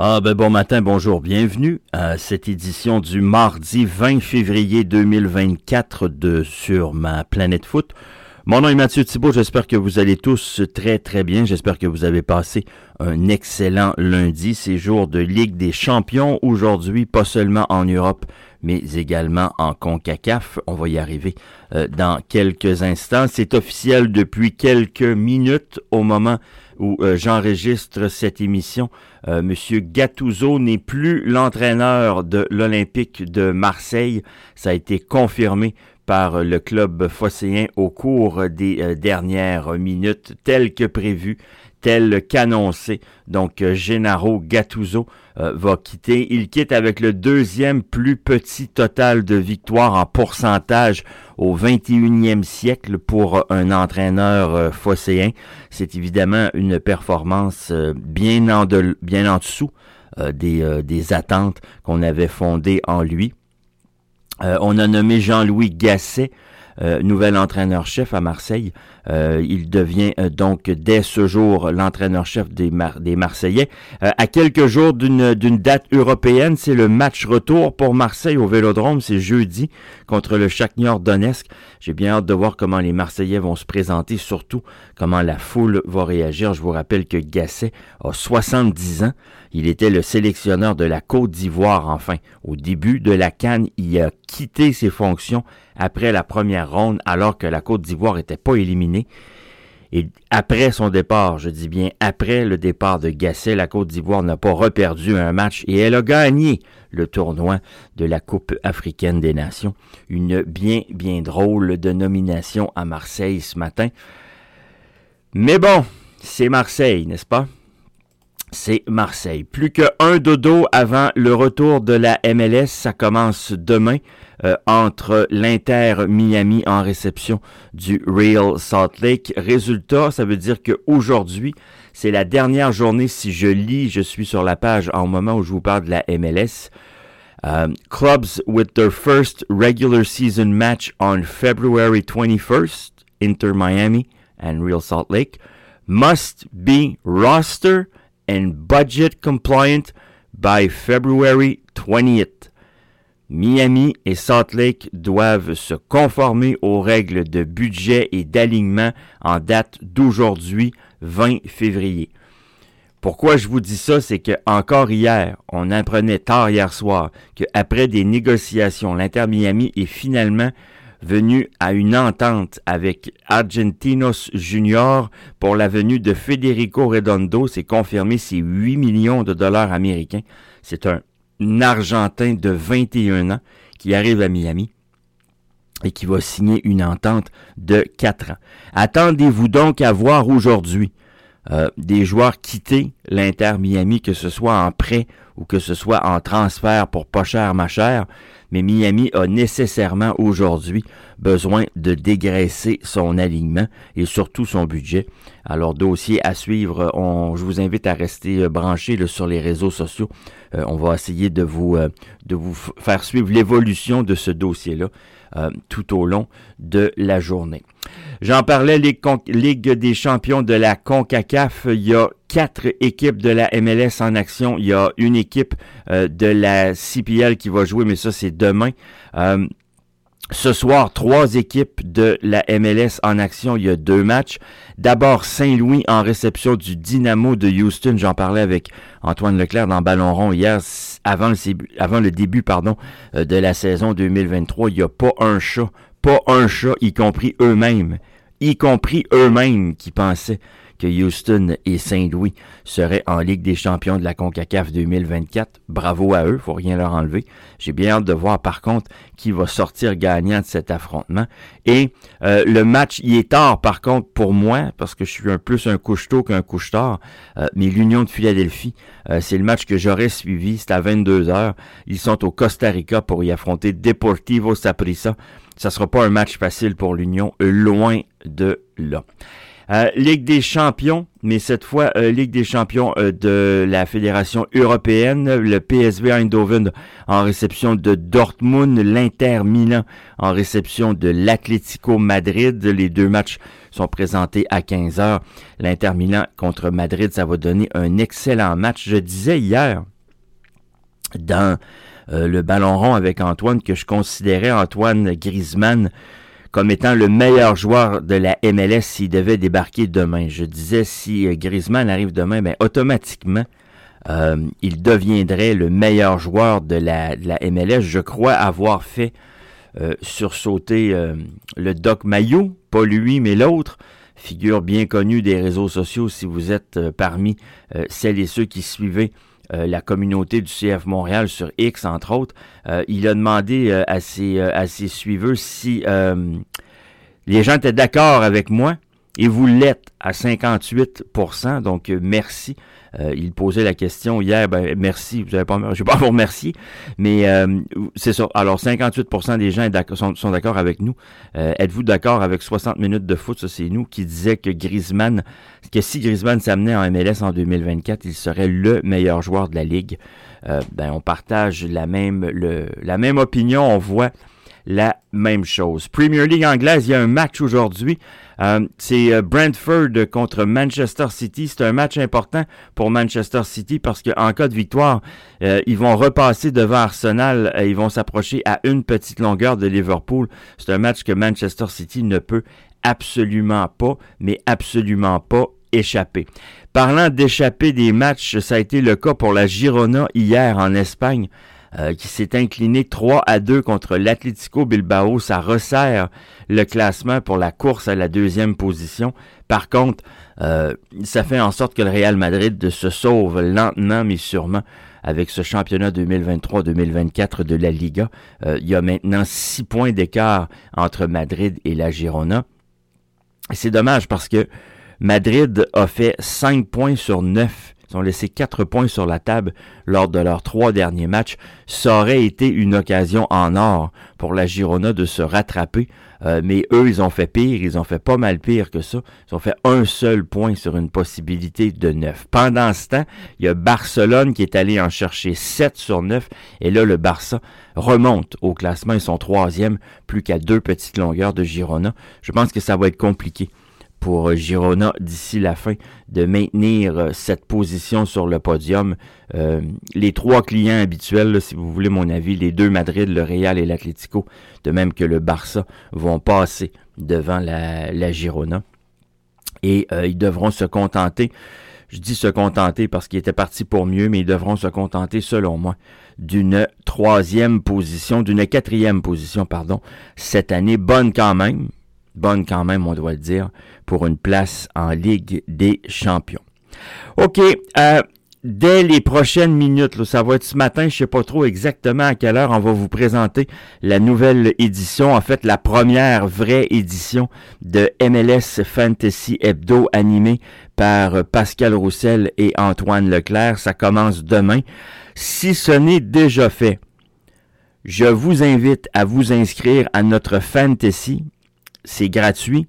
Ah ben bon matin, bonjour, bienvenue à cette édition du mardi 20 février 2024 de sur ma planète foot. Mon nom est Mathieu Thibault, j'espère que vous allez tous très très bien, j'espère que vous avez passé un excellent lundi, c'est jour de Ligue des champions aujourd'hui, pas seulement en Europe, mais également en CONCACAF. On va y arriver euh, dans quelques instants. C'est officiel depuis quelques minutes au moment où euh, j'enregistre cette émission. Euh, Monsieur Gattuso n'est plus l'entraîneur de l'Olympique de Marseille. Ça a été confirmé par le club phocéen au cours des euh, dernières minutes, tel que prévu tel qu'annoncé. Donc, Gennaro Gattuso va quitter. Il quitte avec le deuxième plus petit total de victoires en pourcentage au 21e siècle pour un entraîneur euh, phocéen. C'est évidemment une performance bien en, bien en dessous des, des attentes qu'on avait fondées en lui. on a nommé Jean-Louis Gasset euh, nouvel entraîneur-chef à Marseille. Euh, il devient euh, donc dès ce jour l'entraîneur-chef des, des Marseillais. à quelques jours d'une date européenne, c'est le match retour pour Marseille au Vélodrome. C'est jeudi contre le Shakhtar Donetsk. J'ai bien hâte de voir comment les Marseillais vont se présenter, surtout comment la foule va réagir. Je vous rappelle que Gasset a 70 ans. Il était le sélectionneur de la Côte d'Ivoire, enfin. Au début de la Cannes, il a quitté ses fonctions après la première ronde, alors que la Côte d'Ivoire n'était pas éliminée. Et après son départ, je dis bien après le départ de Gasset, la Côte d'Ivoire n'a pas reperdu un match et elle a gagné le tournoi de la Coupe africaine des Nations. Une bien, bien drôle de nomination à Marseille ce matin. Mais bon, c'est Marseille, n'est-ce pas? C'est Marseille. Plus que un dodo avant le retour de la MLS. Ça commence demain euh, entre l'Inter Miami en réception du Real Salt Lake. Résultat, ça veut dire qu'aujourd'hui, c'est la dernière journée. Si je lis, je suis sur la page en moment où je vous parle de la MLS. Um, clubs with their first regular season match on February 21st, Inter Miami and Real Salt Lake, must be roster and budget compliant by February 20th. Miami et Salt Lake doivent se conformer aux règles de budget et d'alignement en date d'aujourd'hui, 20 février. Pourquoi je vous dis ça, c'est que encore hier, on apprenait tard hier soir qu'après des négociations, l'Inter Miami est finalement venu à une entente avec Argentinos Junior pour la venue de Federico Redondo. C'est confirmé, c'est 8 millions de dollars américains. C'est un Argentin de 21 ans qui arrive à Miami et qui va signer une entente de 4 ans. Attendez-vous donc à voir aujourd'hui euh, des joueurs quitter l'Inter Miami, que ce soit en prêt ou que ce soit en transfert pour pas cher, ma chère mais Miami a nécessairement aujourd'hui besoin de dégraisser son alignement et surtout son budget. Alors, dossier à suivre, on, je vous invite à rester euh, branché sur les réseaux sociaux. Euh, on va essayer de vous, de vous faire suivre l'évolution de ce dossier-là tout au long de la journée. J'en parlais, Ligue des champions de la CONCACAF, il y a quatre équipes de la MLS en action. Il y a une équipe de la CPL qui va jouer, mais ça c'est demain. Ce soir, trois équipes de la MLS en action. Il y a deux matchs. D'abord, Saint-Louis en réception du Dynamo de Houston. J'en parlais avec Antoine Leclerc dans Ballon rond hier, avant le, début pardon, euh, de la saison 2023. Il n'y a pas un chat, pas un chat, y compris eux-mêmes, y compris eux-mêmes qui pensaient que Houston et Saint-Louis seraient en Ligue des champions de la CONCACAF 2024. Bravo à eux, faut rien leur enlever. J'ai bien hâte de voir par contre qui va sortir gagnant de cet affrontement. Et euh, le match, il est tard par contre pour moi, parce que je suis un plus un couche-tôt qu'un couche-tard, euh, mais l'Union de Philadelphie, euh, c'est le match que j'aurais suivi, c'est à 22 heures. Ils sont au Costa Rica pour y affronter Deportivo Saprissa. Ça sera pas un match facile pour l'Union, loin de là. Euh, Ligue des champions, mais cette fois euh, Ligue des champions euh, de la Fédération européenne. Le PSV Eindhoven en réception de Dortmund, l'Inter Milan en réception de l'Atlético Madrid. Les deux matchs sont présentés à 15 heures. L'Inter Milan contre Madrid, ça va donner un excellent match. Je disais hier dans le ballon rond avec Antoine que je considérais Antoine Griezmann comme étant le meilleur joueur de la MLS s'il devait débarquer demain. Je disais, si euh, Griezmann arrive demain, ben, automatiquement, euh, il deviendrait le meilleur joueur de la, MLS. Je crois avoir fait euh, sursauter le Doc Mayou, pas lui, mais l'autre, figure bien connue des réseaux sociaux si vous êtes parmi celles et ceux qui suivaient euh, la communauté du CF Montréal sur X, entre autres, euh, il a demandé euh, à, ses, à ses suiveurs si les gens étaient d'accord avec moi et vous l'êtes à 58% donc merci. Euh, il posait la question hier, ben merci, vous avez pas, je vais pas vous remercier, mais euh, c'est ça. Alors 58% des gens sont, d'accord avec nous. Euh, êtes-vous d'accord avec 60 minutes de foot? Ça c'est nous qui disait que Griezmann, que si Griezmann s'amenait en MLS en 2024, il serait le meilleur joueur de la ligue. ben on partage la même le, la même opinion. On voit la même chose. Premier League anglaise, il y a un match aujourd'hui. Euh, c'est euh, Brentford contre Manchester City. C'est un match important pour Manchester City parce qu'en cas de victoire, euh, ils vont repasser devant Arsenal. ils vont s'approcher à une petite longueur de Liverpool. C'est un match que Manchester City ne peut absolument pas, mais absolument pas échapper. Parlant d'échapper des matchs, ça a été le cas pour la Girona hier en Espagne. Euh, qui s'est incliné 3 à 2 contre l'Atlético Bilbao. Ça resserre le classement pour la course à la deuxième position. Par contre, euh, ça fait en sorte que le Real Madrid se sauve lentement mais sûrement avec ce championnat 2023-2024 de la Liga. Euh, il y a maintenant 6 points d'écart entre Madrid et la Girona. C'est dommage parce que Madrid a fait 5 points sur 9 ils ont laissé quatre points sur la table lors de leurs trois derniers matchs. Ça aurait été une occasion en or pour la Girona de se rattraper. Euh, mais eux, ils ont fait pire, ils ont fait pas mal pire que ça. Ils ont fait un seul point sur une possibilité de neuf. Pendant ce temps, il y a Barcelone qui est allé en chercher 7 sur 9. Et là, le Barça remonte au classement. Ils sont troisième, plus qu'à deux petites longueurs de Girona. Je pense que ça va être compliqué pour Girona d'ici la fin de maintenir euh, cette position sur le podium. Euh, les trois clients habituels, si vous voulez mon avis, les deux Madrid, le Real et l'Atlético, de même que le Barça, vont passer devant la, Girona. Et euh, ils devront se contenter, je dis se contenter parce qu'ils étaient partis pour mieux, mais ils devront se contenter, selon moi, d'une troisième position, d'une quatrième position, pardon, cette année, bonne quand même, bonne quand même, on doit le dire, pour une place en Ligue des champions. OK, euh, dès les prochaines minutes, ça va être ce matin, je sais pas trop exactement à quelle heure on va vous présenter la nouvelle édition, en fait la première vraie édition de MLS Fantasy Hebdo animée par Pascal Roussel et Antoine Leclerc. Ça commence demain. Si ce n'est déjà fait, je vous invite à vous inscrire à notre Fantasy c'est gratuit.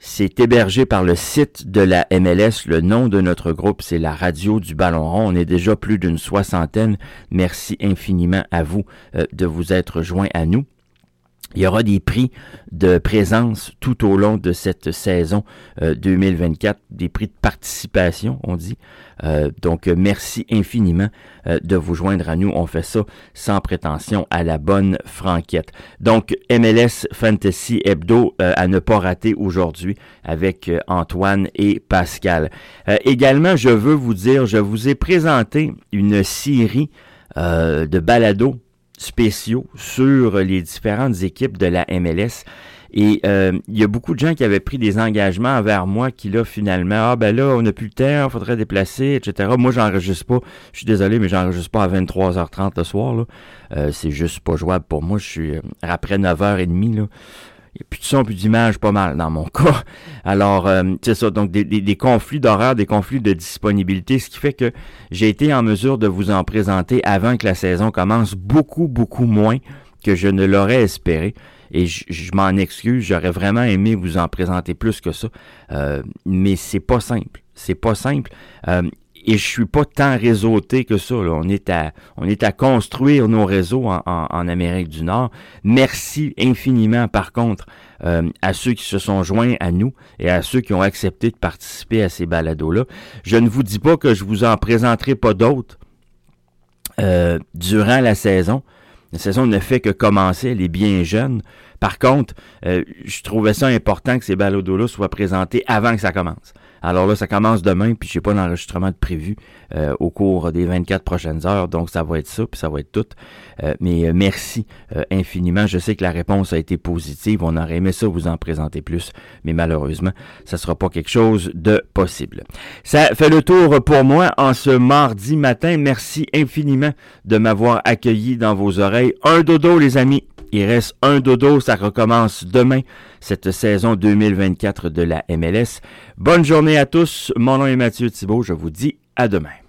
C'est hébergé par le site de la MLS. Le nom de notre groupe, c'est la radio du Ballon rond. On est déjà plus d'une soixantaine. Merci infiniment à vous euh, de vous être joints à nous. Il y aura des prix de présence tout au long de cette saison 2024, euh, des prix de participation, on dit. Euh, donc, merci infiniment euh, de vous joindre à nous. On fait ça sans prétention à la bonne franquette. Donc, MLS Fantasy Hebdo à ne pas rater aujourd'hui avec Antoine et Pascal. également, je veux vous dire, je vous ai présenté une série de balados spéciaux sur les différentes équipes de la MLS. Et euh, il y a beaucoup de gens qui avaient pris des engagements envers moi qui là finalement ah ben là on n'a plus le temps, il faudrait déplacer, etc. Moi j'enregistre pas, je suis désolé mais j'enregistre pas à 23h30 le soir. Euh, c'est juste pas jouable pour moi. Je suis euh, après 9h30 là. Il n'y a plus de son, plus d'image, pas mal dans mon cas. Alors, euh, c'est ça, donc des, conflits d'horaire, des conflits de disponibilité, ce qui fait que j'ai été en mesure de vous en présenter avant que la saison commence beaucoup, beaucoup moins que je ne l'aurais espéré. et je, m'en excuse, j'aurais vraiment aimé vous en présenter plus que ça, euh, mais c'est pas simple. C'est pas simple. Euh, et je suis pas tant réseauté que ça. On est à on est à construire nos réseaux en, Amérique du Nord. Merci infiniment, par contre, euh, à ceux qui se sont joints à nous et à ceux qui ont accepté de participer à ces balados-là. Je ne vous dis pas que je vous en présenterai pas d'autres euh, durant la saison. La saison ne fait que commencer, elle est bien jeune. Par contre, euh, je trouvais ça important que ces balados-là soient présentés avant que ça commence. Alors là, ça commence demain, puis je n'ai pas d'enregistrement de prévu euh, au cours des 24 prochaines heures, donc ça va être ça, puis ça va être tout. Euh, mais euh, merci infiniment. Je sais que la réponse a été positive. On aurait aimé ça vous en présenter plus, mais malheureusement, ça sera pas quelque chose de possible. Ça fait le tour pour moi en ce mardi matin. Merci infiniment de m'avoir accueilli dans vos oreilles. Un dodo, les amis. Il reste un dodo, ça recommence demain, cette saison 2024 de la MLS. Bonne journée à tous, mon nom est Mathieu Thibault, je vous dis à demain.